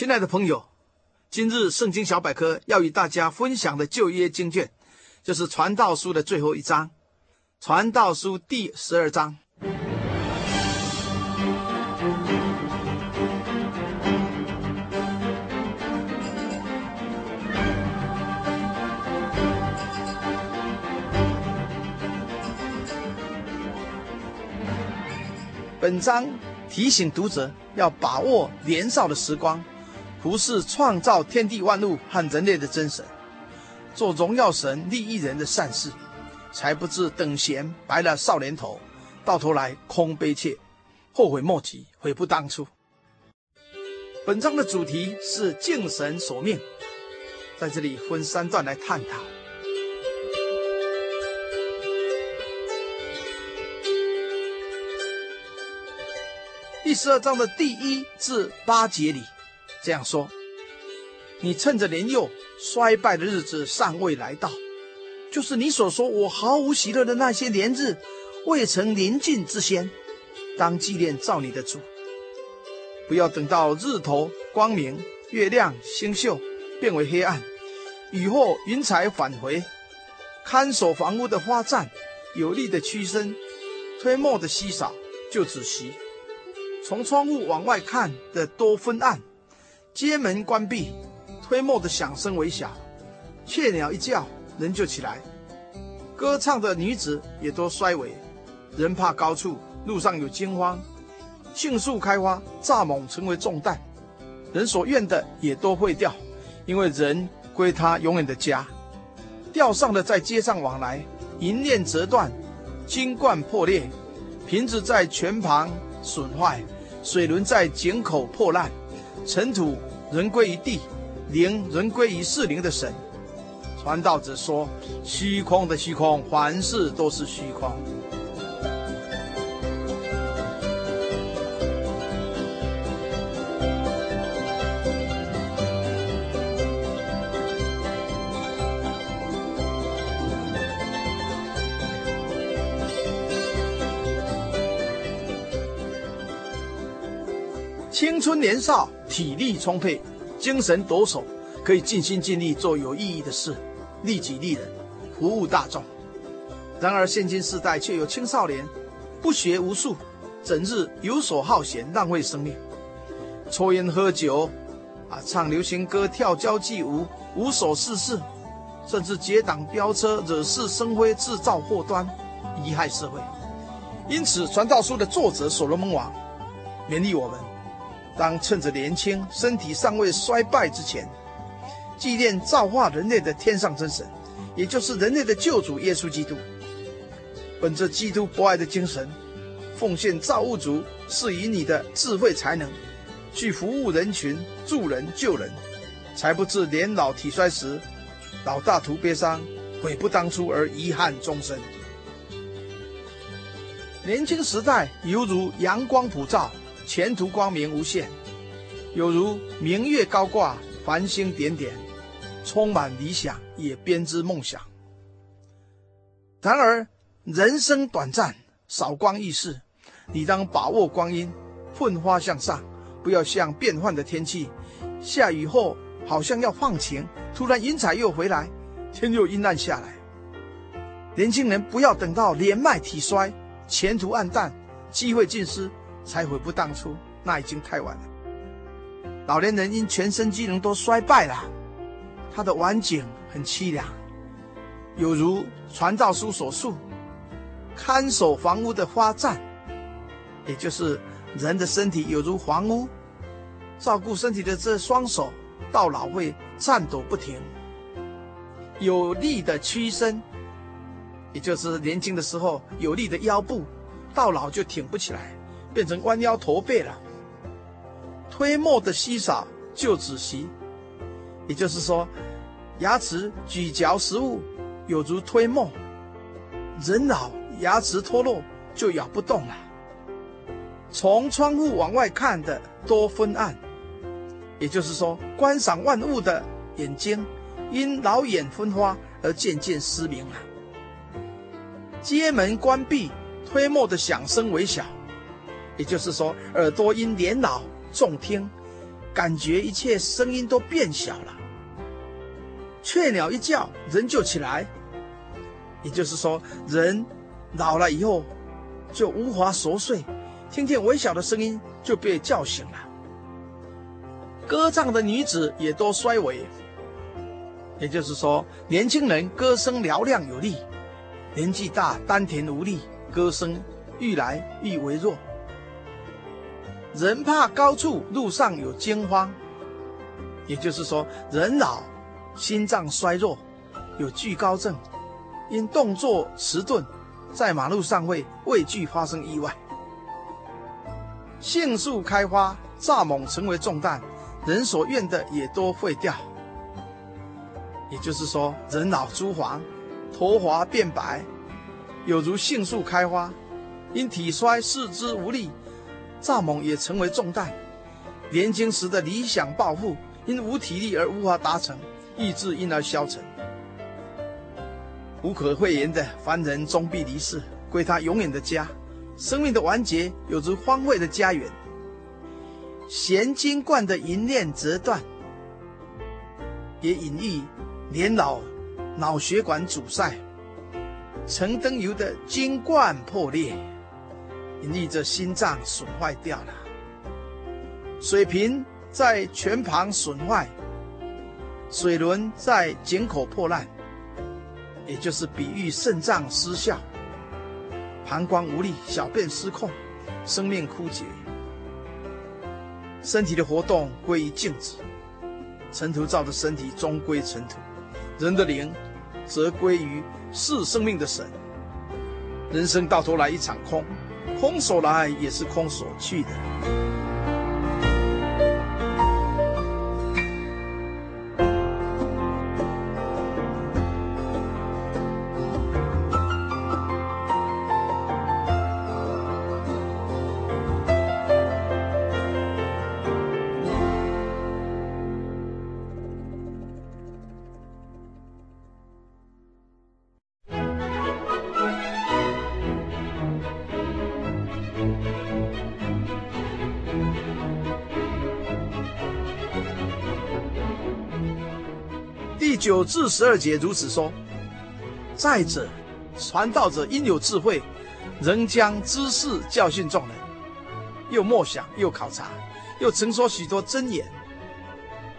亲爱的朋友，今日圣经小百科要与大家分享的旧约经卷，就是《传道书》的最后一章，《传道书》第十二章。本章提醒读者要把握年少的时光。服侍创造天地万物和人类的真神，做荣耀神利益人的善事，才不至等闲白了少年头，到头来空悲切，后悔莫及，悔不当初。本章的主题是敬神所命，在这里分三段来探讨。第十二章的第一至八节里。这样说，你趁着年幼衰败的日子尚未来到，就是你所说我毫无喜乐的那些年日未曾临近之先，当纪念造你的主。不要等到日头光明，月亮星宿变为黑暗，雨后云彩返回，看守房屋的花绽有力的屈伸，推磨的稀少就止息，从窗户往外看的多昏暗。街门关闭，推磨的响声微小，雀鸟一叫，人就起来。歌唱的女子也都衰微，人怕高处，路上有惊慌。杏树开花，蚱蜢成为重担，人所愿的也都会掉，因为人归他永远的家。吊上的在街上往来，银链折断，金冠破裂，瓶子在泉旁损坏，水轮在井口破烂。尘土仍归于地，灵仍归于赐灵的神。传道者说：“虚空的虚空，凡事都是虚空。”青春年少，体力充沛，精神抖擞，可以尽心尽力做有意义的事，利己利人，服务大众。然而现今世代却有青少年不学无术，整日游手好闲，浪费生命，抽烟喝酒，啊，唱流行歌，跳交际舞，无所事事，甚至结党飙车，惹是生非，制造祸端，贻害社会。因此，传道书的作者所罗门王勉励我们。当趁着年轻、身体尚未衰败之前，纪念造化人类的天上真神，也就是人类的救主耶稣基督。本着基督博爱的精神，奉献造物主赐予你的智慧才能，去服务人群、助人救人，才不至年老体衰时，老大徒悲伤，悔不当初而遗憾终身。年轻时代犹如阳光普照。前途光明无限，有如明月高挂，繁星点点，充满理想，也编织梦想。然而人生短暂，韶光易逝，你当把握光阴，奋发向上，不要像变幻的天气，下雨后好像要放晴，突然云彩又回来，天又阴暗下来。年轻人不要等到年迈体衰，前途黯淡，机会尽失。才悔不当初，那已经太晚了。老年人因全身机能都衰败了，他的晚景很凄凉，有如传道书所述，看守房屋的花颤，也就是人的身体有如房屋，照顾身体的这双手到老会颤抖不停。有力的屈身，也就是年轻的时候有力的腰部，到老就挺不起来，变成弯腰驼背了。推磨的稀少就止息，也就是说，牙齿咀嚼食物有如推磨，人老牙齿脱落就咬不动了。从窗户往外看的多昏暗，也就是说，观赏万物的眼睛因老眼昏花而渐渐失明了。街门关闭，推磨的响声微小，也就是说，耳朵因年老。重听，感觉一切声音都变小了。雀鸟一叫，人就起来。也就是说，人老了以后就无法熟睡，听见微小的声音就被叫醒了。歌唱的女子也都衰微。也就是说，年轻人歌声嘹亮有力，年纪大丹田无力，歌声愈来愈微弱。人怕高处，路上有惊慌，也就是说，人老，心脏衰弱，有惧高症，因动作迟钝，在马路上会畏惧发生意外。杏树开花，蚱蜢成为重担，人所愿的也都会掉。也就是说，人老珠黄，头发变白，有如杏树开花，因体衰，四肢无力。蚱蜢也成为重担，年轻时的理想抱负因无体力而无法达成，意志因而消沉。无可讳言的凡人终必离世，归他永远的家。生命的完结有着荒废的家园。弦金冠的银链折断，也隐喻年老脑血管阻塞，陈灯油的金冠破裂。隐喻着心脏损坏掉了，水瓶在泉旁损坏，水轮在井口破烂，也就是比喻肾脏失效，膀胱无力，小便失控，生命枯竭，身体的活动归于静止，尘土造的身体终归尘土，人的灵则归于赐生命的神，人生到头来一场空。空手来也是空手去的。至十二节如此说。再者，传道者应有智慧，仍将知识教训众人，又默想，又考察，又曾说许多真言。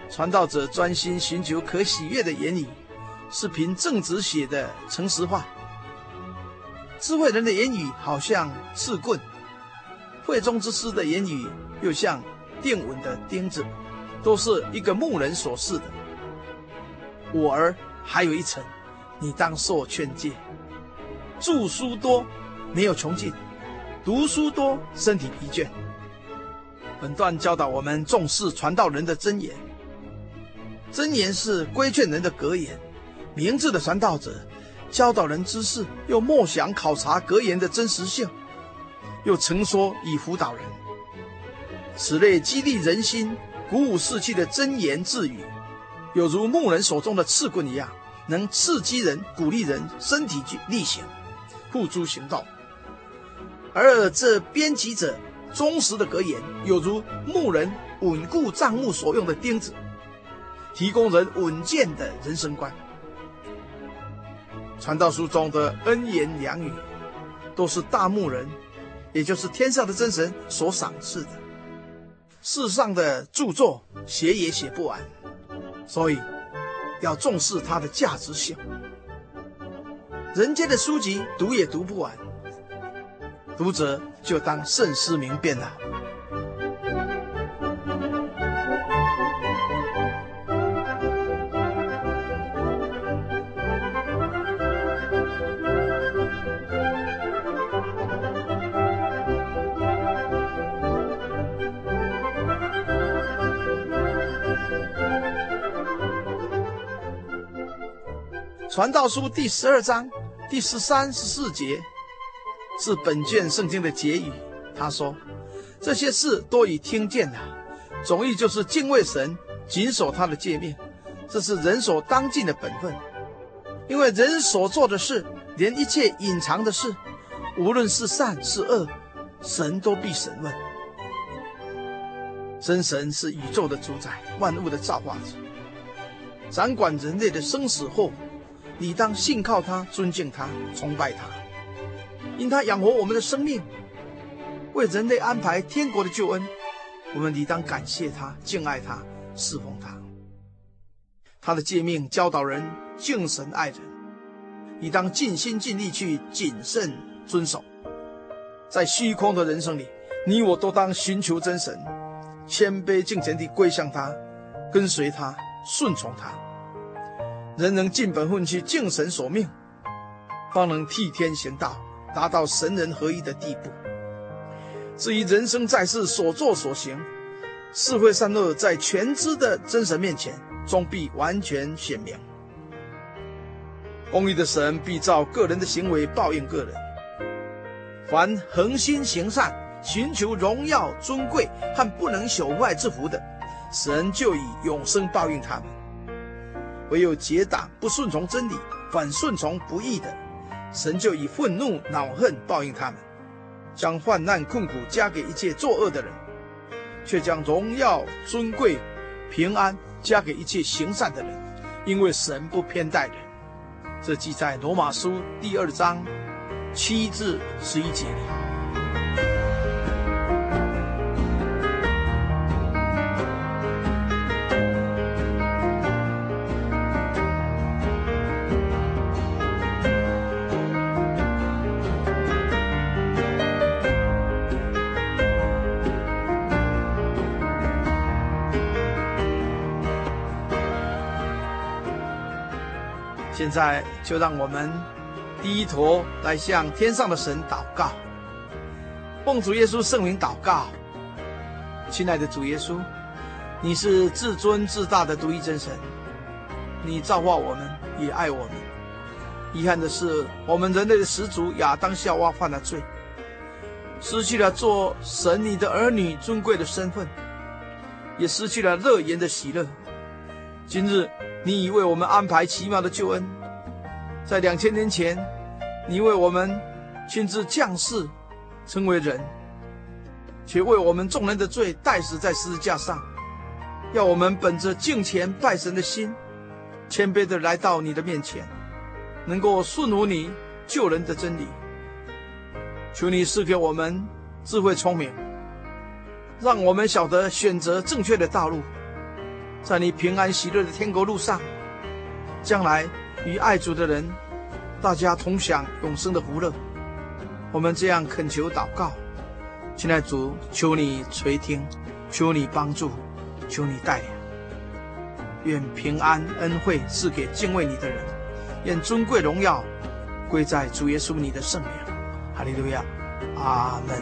传道者专心寻求可喜悦的言语，是凭正直写的诚实话。智慧人的言语好像刺棍，慧中之师的言语又像钉稳的钉子，都是一个牧人所示的。我儿还有一程，你当受劝诫。著书多，没有穷尽；读书多，身体疲倦。本段教导我们重视传道人的真言。真言是规劝人的格言。明智的传道者教导人知识，又默想考察格言的真实性，又曾说以辅导人。此类激励人心、鼓舞士气的真言智语。有如牧人手中的刺棍一样，能刺激人、鼓励人身体去力行、付诸行动；而这编辑者忠实的格言，有如牧人稳固帐幕所用的钉子，提供人稳健的人生观。传道书中的恩言良语，都是大牧人，也就是天上的真神所赏赐的。世上的著作写也写不完。所以，要重视它的价值性。人间的书籍读也读不完，读者就当慎思明辨了。传道书第十二章第十三、十四节是本卷圣经的结语。他说：“这些事都已听见了，总意就是敬畏神，谨守他的诫命，这是人所当尽的本分。因为人所做的事，连一切隐藏的事，无论是善是恶，神都必审问。真神是宇宙的主宰，万物的造化者，掌管人类的生死祸福。”你当信靠他，尊敬他，崇拜他，因他养活我们的生命，为人类安排天国的救恩。我们理当感谢他，敬爱他，侍奉他。他的诫命教导人敬神爱人，你当尽心尽力去谨慎遵守。在虚空的人生里，你我都当寻求真神，谦卑敬虔地归向他，跟随他，顺从他。人能尽本分去敬神所命，方能替天行道，达到神人合一的地步。至于人生在世所作所行，是非善恶，在全知的真神面前，终必完全显明。公义的神必照个人的行为报应个人。凡恒心行善、寻求荣耀尊贵和不能朽坏之福的，神就以永生报应他们。唯有结党不顺从真理，反顺从不义的，神就以愤怒恼恨报应他们，将患难困苦加给一切作恶的人，却将荣耀尊贵平安加给一切行善的人，因为神不偏待人。这记在罗马书第二章七至十一节里。现在就让我们低头来向天上的神祷告，奉主耶稣圣名祷告。亲爱的主耶稣，你是至尊至大的独一真神，你造化我们，也爱我们。遗憾的是，我们人类的始祖亚当夏娃犯了罪，失去了做神你的儿女尊贵的身份，也失去了乐园的喜乐。今日。你已为我们安排奇妙的救恩，在两千年前，你为我们亲自降世，成为人，且为我们众人的罪代死在十字架上，要我们本着敬虔拜神的心，谦卑的来到你的面前，能够顺服你救人的真理。求你赐给我们智慧聪明，让我们晓得选择正确的道路。在你平安喜乐的天国路上，将来与爱主的人，大家同享永生的福乐。我们这样恳求祷告，亲爱主，求你垂听，求你帮助，求你带领。愿平安恩惠赐给敬畏你的人，愿尊贵荣耀归在主耶稣你的圣名。哈利路亚，阿门。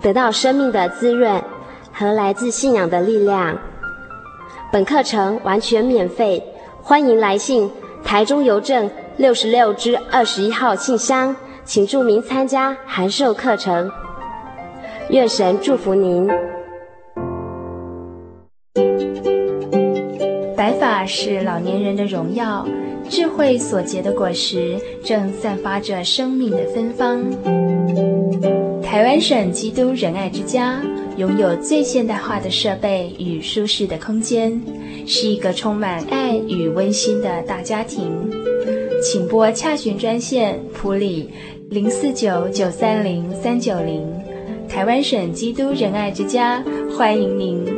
得到生命的滋润和来自信仰的力量。本课程完全免费，欢迎来信台中邮政六十六支二十一号信箱，请注明参加函授课程。愿神祝福您。白发是老年人的荣耀，智慧所结的果实正散发着生命的芬芳。台湾省基督仁爱之家拥有最现代化的设备与舒适的空间，是一个充满爱与温馨的大家庭。请拨洽询专线普里零四九九三零三九零，台湾省基督仁爱之家欢迎您。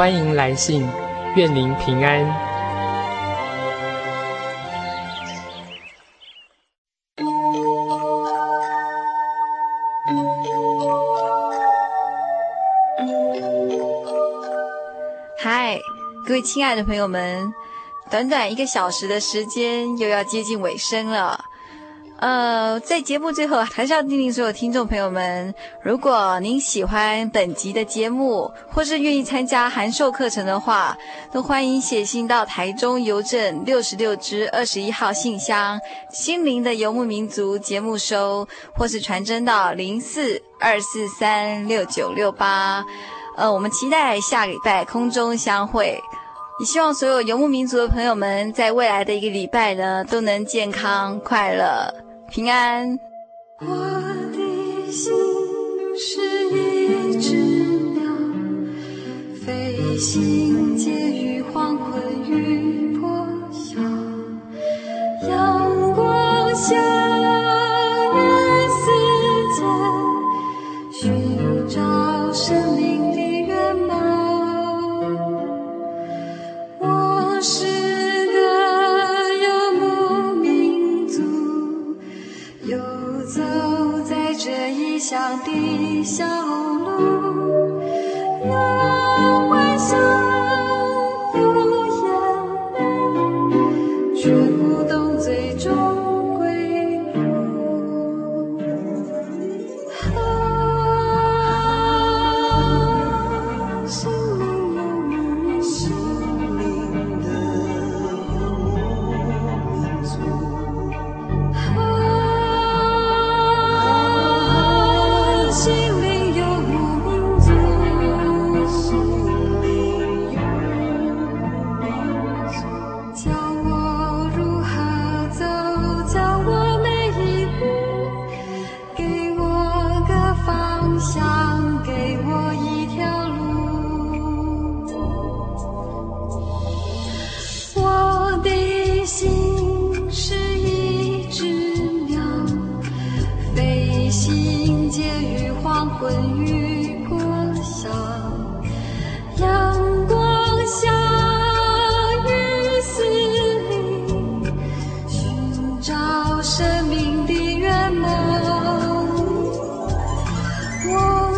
欢迎来信，愿您平安。嗨，各位亲爱的朋友们，短短一个小时的时间又要接近尾声了。呃，在节目最后，还是要叮咛所有听众朋友们：如果您喜欢本集的节目，或是愿意参加函授课程的话，都欢迎写信到台中邮政六十六支二十一号信箱“心灵的游牧民族”节目收，或是传真到零四二四三六九六八。呃，我们期待下礼拜空中相会。也希望所有游牧民族的朋友们，在未来的一个礼拜呢，都能健康快乐。平安。我的心是一只鸟，飞行介于黄昏与破晓，阳光下。乡的小路呀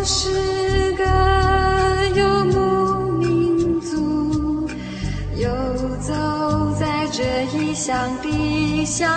是个游牧民族游走在这异乡的小